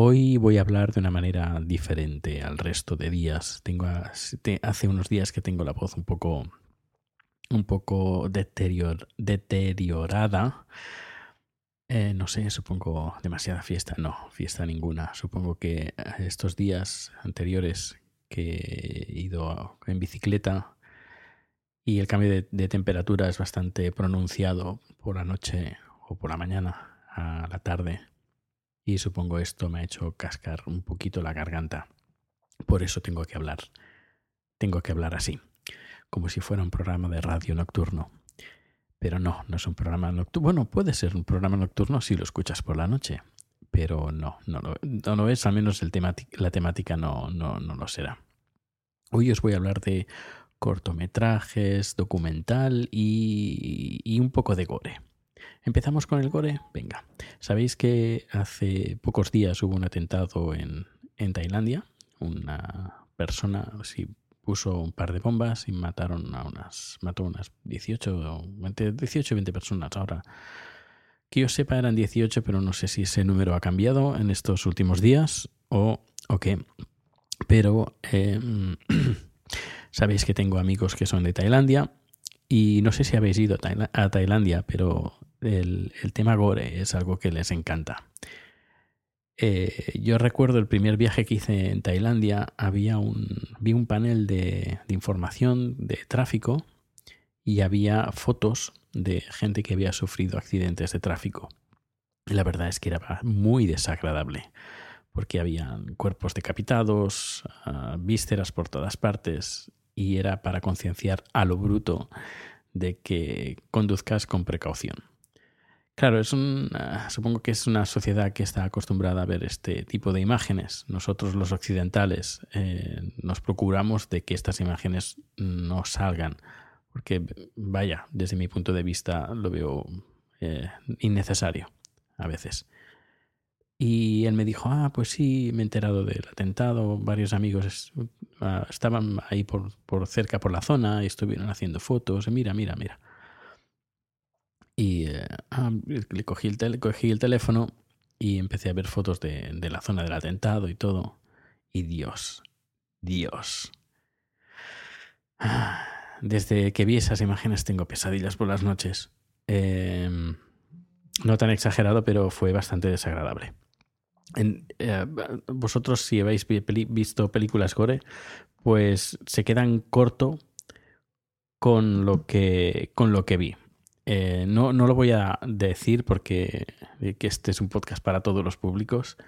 Hoy voy a hablar de una manera diferente al resto de días. Tengo hace unos días que tengo la voz un poco un poco deterior- deteriorada. Eh, no sé, supongo demasiada fiesta. No, fiesta ninguna. Supongo que eh, estos días anteriores que he ido en bicicleta y el cambio de, de temperatura es bastante pronunciado por la noche o por la mañana a la tarde. Y supongo esto me ha hecho cascar un poquito la garganta. Por eso tengo que hablar. Tengo que hablar así, como si fuera un programa de radio nocturno. Pero no, no es un programa nocturno. Bueno, puede ser un programa nocturno si lo escuchas por la noche. Pero no, no lo, no es, al menos el la temática no, no, no lo será. Hoy os voy a hablar de cortometrajes, documental y, y un poco de gore. ¿Empezamos con el gore? Venga. ¿Sabéis que hace pocos días hubo un atentado en, en Tailandia? Una persona sí, puso un par de bombas y mataron a unas, mató a unas 18, o 20, 18 y 20 personas. Ahora, que yo sepa eran 18, pero no sé si ese número ha cambiado en estos últimos días o, o qué. Pero eh, sabéis que tengo amigos que son de Tailandia y no sé si habéis ido a Tailandia, pero el, tema gore es algo que les encanta. Eh, yo recuerdo el primer viaje que hice en Tailandia, había un, vi un panel de, información de tráfico y había fotos de gente que había sufrido accidentes de tráfico. La verdad es que era muy desagradable, porque habían cuerpos decapitados, ah, vísceras por todas partes, y era para concienciar a lo bruto de que conduzcas con precaución. Claro, es un, supongo que es una sociedad que está acostumbrada a ver este tipo de imágenes. Nosotros los occidentales eh, nos procuramos de que estas imágenes no salgan, porque vaya, desde mi punto de vista lo veo eh, innecesario a veces. Y él me dijo, ah, pues sí, me he enterado del atentado, varios amigos ah, estaban ahí por, por cerca por la zona y estuvieron haciendo fotos, mira, mira, mira. Y eh, ah, le cogí el, cogí el teléfono y empecé a ver fotos de, de la zona del atentado y todo. Y Dios, Dios. Ah, Desde que vi esas imágenes tengo pesadillas por las noches. Em, no tan exagerado, pero fue bastante desagradable. Eh, vosotros, si habéis visto películas gore, pues se quedan corto con lo que, con lo que vi. Eh, no, no lo voy a decir porque eh, que este es un podcast para todos los públicos,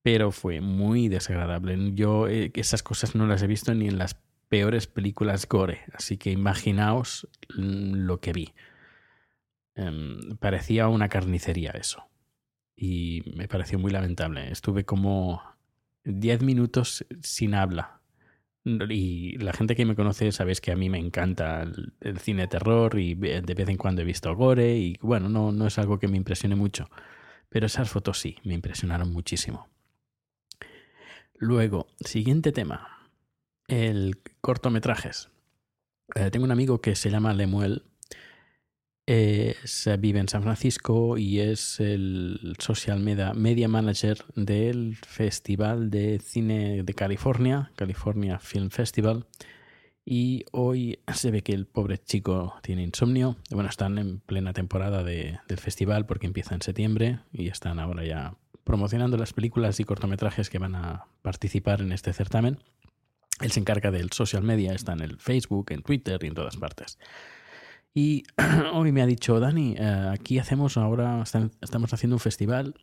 pero fue muy desagradable. Yo eh, esas cosas no las he visto ni en las peores películas gore, así que imaginaos lo que vi. Em, parecía una carnicería eso. Y me pareció muy lamentable. Estuve como 10 minutos sin habla. Y la gente que me conoce sabéis que a mí me encanta el, cine terror y de vez en cuando he visto gore y bueno, no, no es algo que me impresione mucho. Pero esas fotos sí, me impresionaron muchísimo. Luego, siguiente tema, el cortometrajes. Eh, tengo un amigo que se llama Lemuel, es- vive en San Francisco y es el social media, media manager del Festival de Cine de California, California Film Festival. Y hoy se ve que el pobre chico tiene insomnio. Bueno, están en plena temporada de- del festival porque empieza en septiembre y están ahora ya promocionando las películas y cortometrajes que van a participar en este certamen. Él se encarga del social media, está en el Facebook, en Twitter y en todas partes. Y hoy me ha dicho, Dani, eh, aquí hacemos ahora, estamos haciendo un festival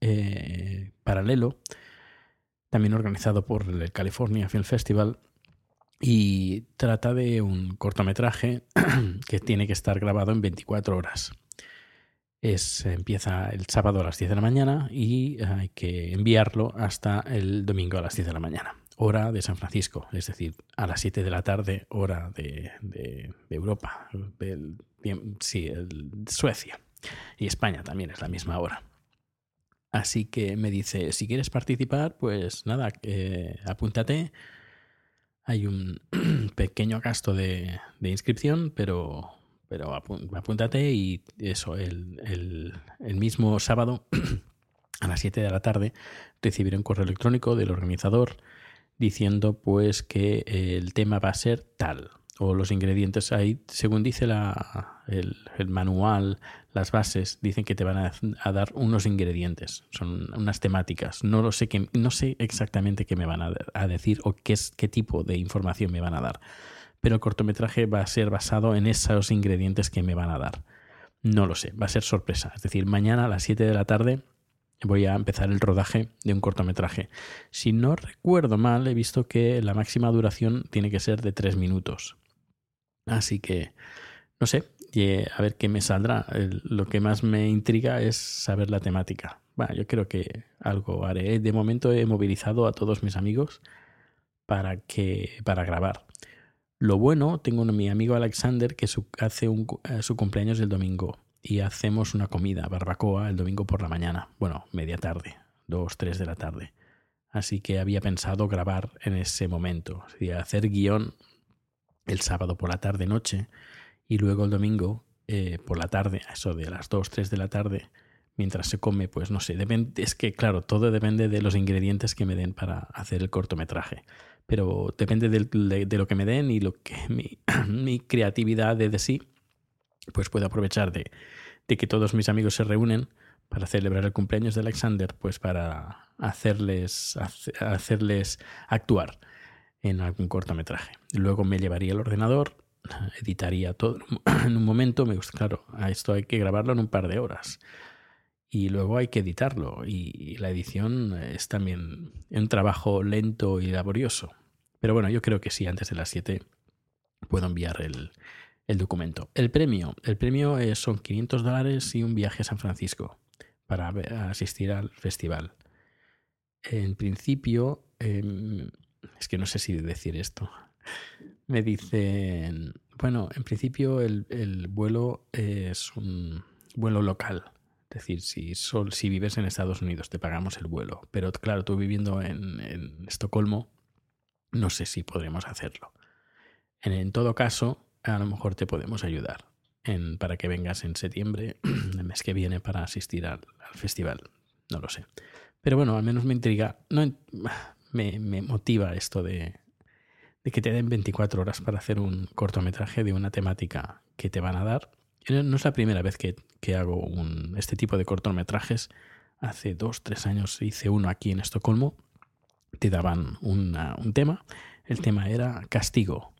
eh, paralelo, también organizado por el California Film Festival, y trata de un cortometraje que tiene que estar grabado en 24 horas. Es, empieza el sábado a las 10 de la mañana y hay que enviarlo hasta el domingo a las 10 de la mañana, hora de San Francisco, es decir, a las 7 de la tarde, hora de, de- Europa, sí, el- Suecia. Y España también es la misma hora. Así que me dice, si quieres participar, pues nada, eh, apúntate. Hay un pequeño gasto de, inscripción, pero, pero apú- apúntate y eso, el, el- el mismo sábado a las 7 de la tarde recibiré un correo electrónico del organizador diciendo pues que el tema va a ser tal. O los ingredientes ahí según dice la, el, manual las bases dicen que te van a, a dar unos ingredientes. Son unas temáticas. No lo sé qué, no sé exactamente qué me van a, a decir o qué es qué tipo de información me van a dar. Pero el cortometraje va a ser basado en esos ingredientes que me van a dar. No lo sé va a ser sorpresa. Es decir mañana a las 7 de la tarde voy a empezar el rodaje de un cortometraje. Si no recuerdo mal, he visto que la máxima duración tiene que ser de tres minutos. Así que, no sé, y, a ver qué me saldrá. Lo que más me intriga es saber la temática. Bueno, yo creo que algo haré. De momento he movilizado a todos mis amigos para, que, para grabar. Lo bueno, tengo un, mi amigo Alexander que su- hace eh, su cumpleaños el domingo y hacemos una comida, barbacoa, el domingo por la mañana. Bueno, media tarde, dos, tres de la tarde. Así que había pensado grabar en ese momento, es decir, hacer guion el sábado por la tarde, noche, y luego el domingo eh, por la tarde, eso de las dos, tres de la tarde, mientras se come, pues no sé, depende, es que claro, todo depende de los ingredientes que me den para hacer el cortometraje. Pero depende de, de lo que me den y lo que mi, mi creatividad de, de sí, pues puedo aprovechar de, que todos mis amigos se reúnen para celebrar el cumpleaños de Alexander, pues para hacerles, hace- hacerles actuar en algún cortometraje. Luego me llevaría el ordenador, editaría todo en un momento. Me gusta, claro, a esto hay que grabarlo en un par de horas. Y luego hay que editarlo. Y la edición es también un trabajo lento y laborioso. Pero bueno, yo creo que sí, antes de las 7 puedo enviar el, el documento. El premio. El premio eh, son 500 dólares y un viaje a San Francisco para asistir al festival. En principio, em, es que no sé si decir esto. Me dicen, bueno, en principio el, el vuelo es un vuelo local. Es decir, si, sol, si vives en Estados Unidos te pagamos el vuelo. Pero claro, tú viviendo en, Estocolmo, no sé si podremos hacerlo. En todo caso, a lo mejor te podemos ayudar para que vengas en septiembre, el mes que viene, para asistir al, al festival. No lo sé. Pero bueno, al menos me intriga, no, me, me motiva esto de, que te den 24 horas para hacer un cortometraje de una temática que te van a dar. Y No es la primera vez que, que hago este tipo de cortometrajes. Hace dos, tres años hice uno aquí en Estocolmo. Te daban un tema. El tema era castigo.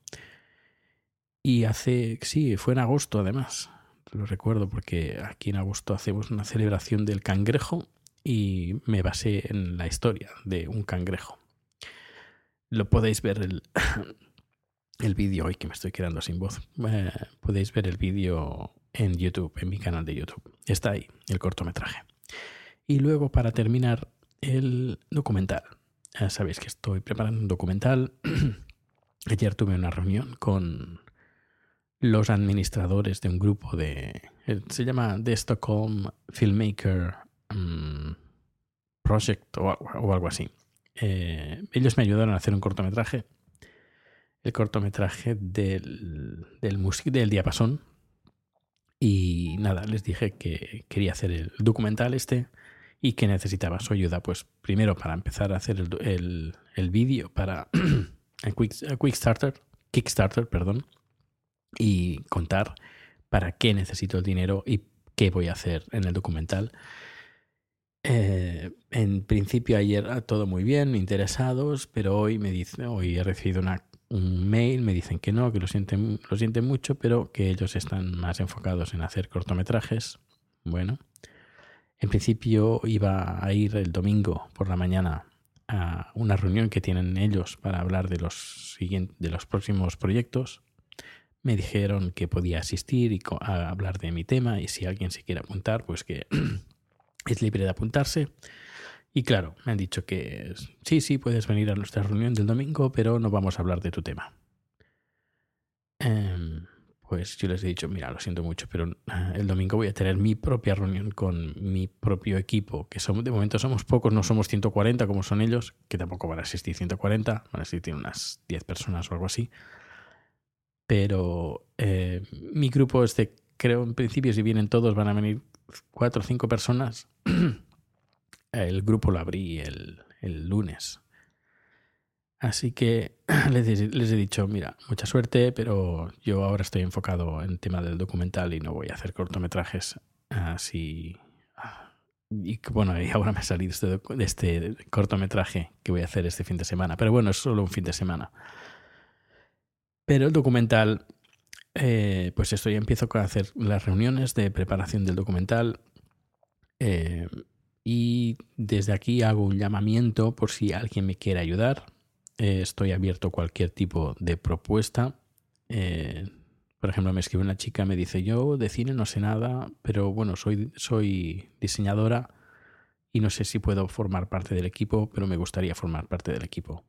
Y hace, sí, fue en agosto además. Lo recuerdo porque aquí en agosto hacemos una celebración del cangrejo y me basé en la historia de un cangrejo. Lo podéis ver el, el vídeo, hoy que me estoy quedando sin voz. Eh, podéis ver el vídeo en YouTube, en mi canal de YouTube. Está ahí, el cortometraje. Y luego, para terminar, el documental. Ya sabéis que estoy preparando un documental. Ayer tuve una reunión con los administradores de un grupo de... Se llama The Stockholm Filmmaker um, Project o, o algo así. eh, ellos me ayudaron a hacer un cortometraje. El cortometraje del, del, del diapasón. Y nada, les dije que quería hacer el documental este y que necesitaba su ayuda. Pues primero para empezar a hacer el, el, el vídeo para el quick, el quick Starter, Kickstarter, perdón, y contar para qué necesito el dinero y qué voy a hacer en el documental. Eh, en principio ayer todo muy bien, interesados, pero hoy me dice, hoy he recibido un mail, me dicen que no, que lo sienten, lo sienten mucho, pero que ellos están más enfocados en hacer cortometrajes. Bueno, en principio iba a ir el domingo por la mañana a una reunión que tienen ellos para hablar de los de los próximos proyectos. Me dijeron que podía asistir y a hablar de mi tema y si alguien se quiere apuntar, pues que es libre de apuntarse. Y claro, me han dicho que sí, sí, puedes venir a nuestra reunión del domingo, pero no vamos a hablar de tu tema. Eh, pues yo les he dicho, mira, lo siento mucho, pero eh, el domingo voy a tener mi propia reunión con mi propio equipo, que somos, de momento somos pocos, no somos 140 como son ellos, que tampoco van a asistir 140, van a asistir unas 10 personas o algo así. Pero eh, mi grupo este, creo en principio, si vienen todos, van a venir 4 o 5 personas. el grupo lo abrí el, el lunes. Así que les, he dicho, mira, mucha suerte, pero yo ahora estoy enfocado en el tema del documental y no voy a hacer cortometrajes así. Y bueno, y ahora me ha salido este, este cortometraje que voy a hacer este fin de semana. Pero bueno, es solo un fin de semana. Pero el documental, eh, pues esto ya empiezo a hacer las reuniones de preparación del documental. Eh, y desde aquí hago un llamamiento por si alguien me quiere ayudar eh, estoy abierto a cualquier tipo de propuesta. Eh, por ejemplo, me escribe una chica, me dice, yo de cine no sé nada, pero bueno, soy, soy diseñadora y no sé si puedo formar parte del equipo, pero me gustaría formar parte del equipo.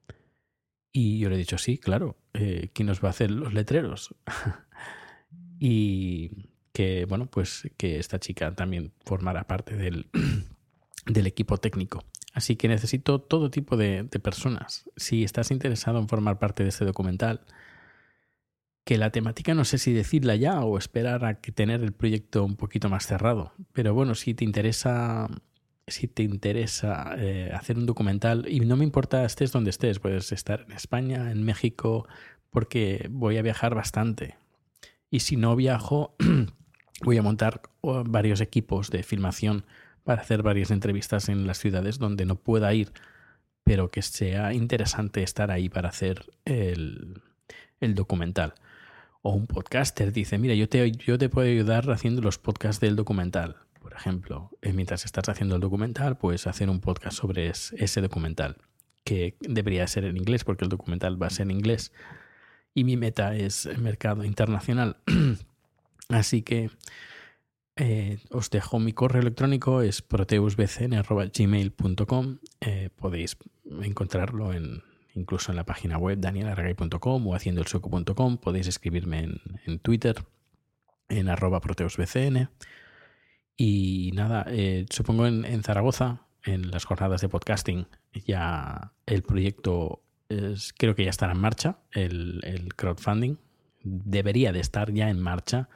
Y yo le he dicho, sí, claro, eh, ¿quién nos va a hacer los letreros? y que, bueno, pues que esta chica también formará parte del, del equipo técnico. Así que necesito todo tipo de, de, personas. Si estás interesado en formar parte de este documental, que la temática no sé si decirla ya o esperar a que tener el proyecto un poquito más cerrado. Pero bueno, si te interesa, si te interesa eh, hacer un documental, y no me importa estés donde estés, puedes estar en España, en México, porque voy a viajar bastante. Y si no viajo, voy a montar varios equipos de filmación para hacer varias entrevistas en las ciudades donde no pueda ir, pero que sea interesante estar ahí para hacer el, el documental. O un podcaster dice, mira, yo te, yo te puedo ayudar haciendo los podcasts del documental. Por ejemplo, eh, mientras estás haciendo el documental, puedes hacer un podcast sobre ese documental, que debería ser en inglés, porque el documental va a ser en inglés. Y mi meta es el mercado internacional. Así que eh, os dejo mi correo electrónico, es proteusbcn.gmail.com. Eh, podéis encontrarlo en, incluso en la página web danielargay.com o haciendoelsueco.com. Podéis escribirme en, en, Twitter, en arroba proteusbcn. Y nada, eh, supongo en, en, Zaragoza, en las jornadas de podcasting, ya el proyecto es, creo que ya estará en marcha, el, el crowdfunding. Debería de estar ya en marcha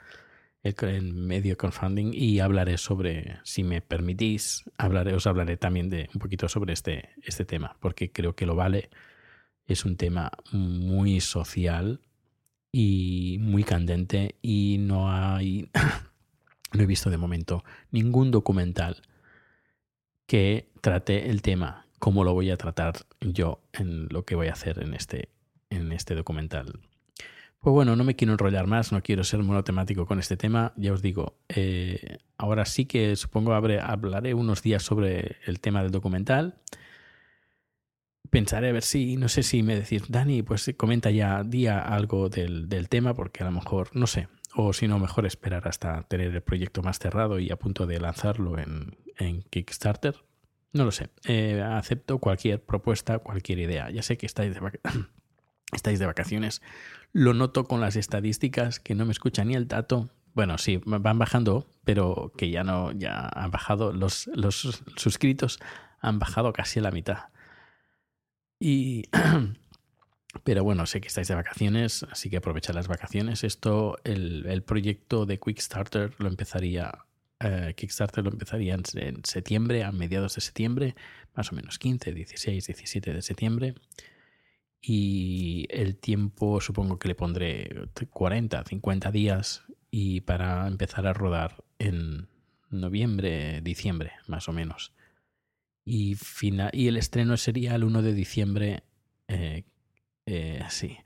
en medio crowdfunding y hablaré sobre, si me permitís, hablaré, os hablaré también de un poquito sobre este, este tema, porque creo que lo vale. Es un tema muy social y muy candente y no hay, no he visto de momento ningún documental que trate el tema como lo voy a tratar yo en lo que voy a hacer en este, en este documental pues bueno, no me quiero enrollar más, no quiero ser monotemático con este tema. Ya os digo, eh, ahora sí que supongo hablaré unos días sobre el tema del documental. Pensaré a ver si, no sé si me decís, Dani, pues comenta ya, día algo del, del tema, porque a lo mejor, no sé, o si no, mejor esperar hasta tener el proyecto más cerrado y a punto de lanzarlo en, Kickstarter. No lo sé. Eh, acepto cualquier propuesta, cualquier idea. Ya sé que estáis de, estáis de vacaciones. Lo noto con las estadísticas que no me escucha ni el dato. Bueno, sí, van bajando, pero que ya no, ya han bajado, los, los suscritos han bajado casi a la mitad. Y. Pero bueno, sé que estáis de vacaciones, así que aprovechad las vacaciones. Esto, el, el proyecto de Quickstarter lo empezaría. eh, Kickstarter lo empezaría en, en septiembre, a mediados de septiembre, más o menos 15, 16, 17 de septiembre. Y el tiempo supongo que le pondré 40, 50 días y para empezar a rodar en noviembre, diciembre, más o menos. Y, fina- y el estreno sería el 1 de diciembre, eh, eh, sí,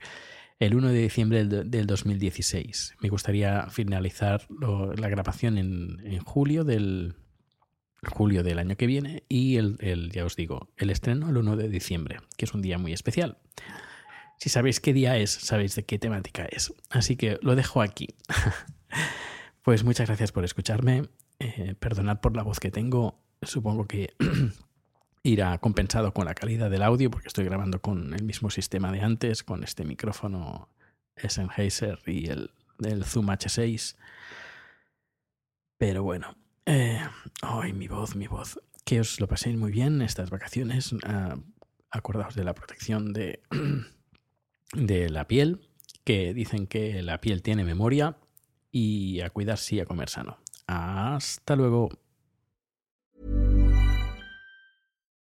el 1 de diciembre del, del 2016. Me gustaría finalizar la grabación en, julio del julio del año que viene y el, el, ya os digo, el estreno el 1 de diciembre, que es un día muy especial. Si sabéis qué día es, sabéis de qué temática es. Así que lo dejo aquí. pues muchas gracias por escucharme. Eh, perdonad por la voz que tengo. Supongo que irá compensado con la calidad del audio porque estoy grabando con el mismo sistema de antes, con este micrófono Sennheiser y el, el Zoom H6. Pero bueno, eh, ay, mi voz, mi voz. Que os lo paséis muy bien estas vacaciones. Ah, acordaos de la protección de, de la piel, que dicen que la piel tiene memoria. Y a cuidarse y a comer sano. Hasta luego.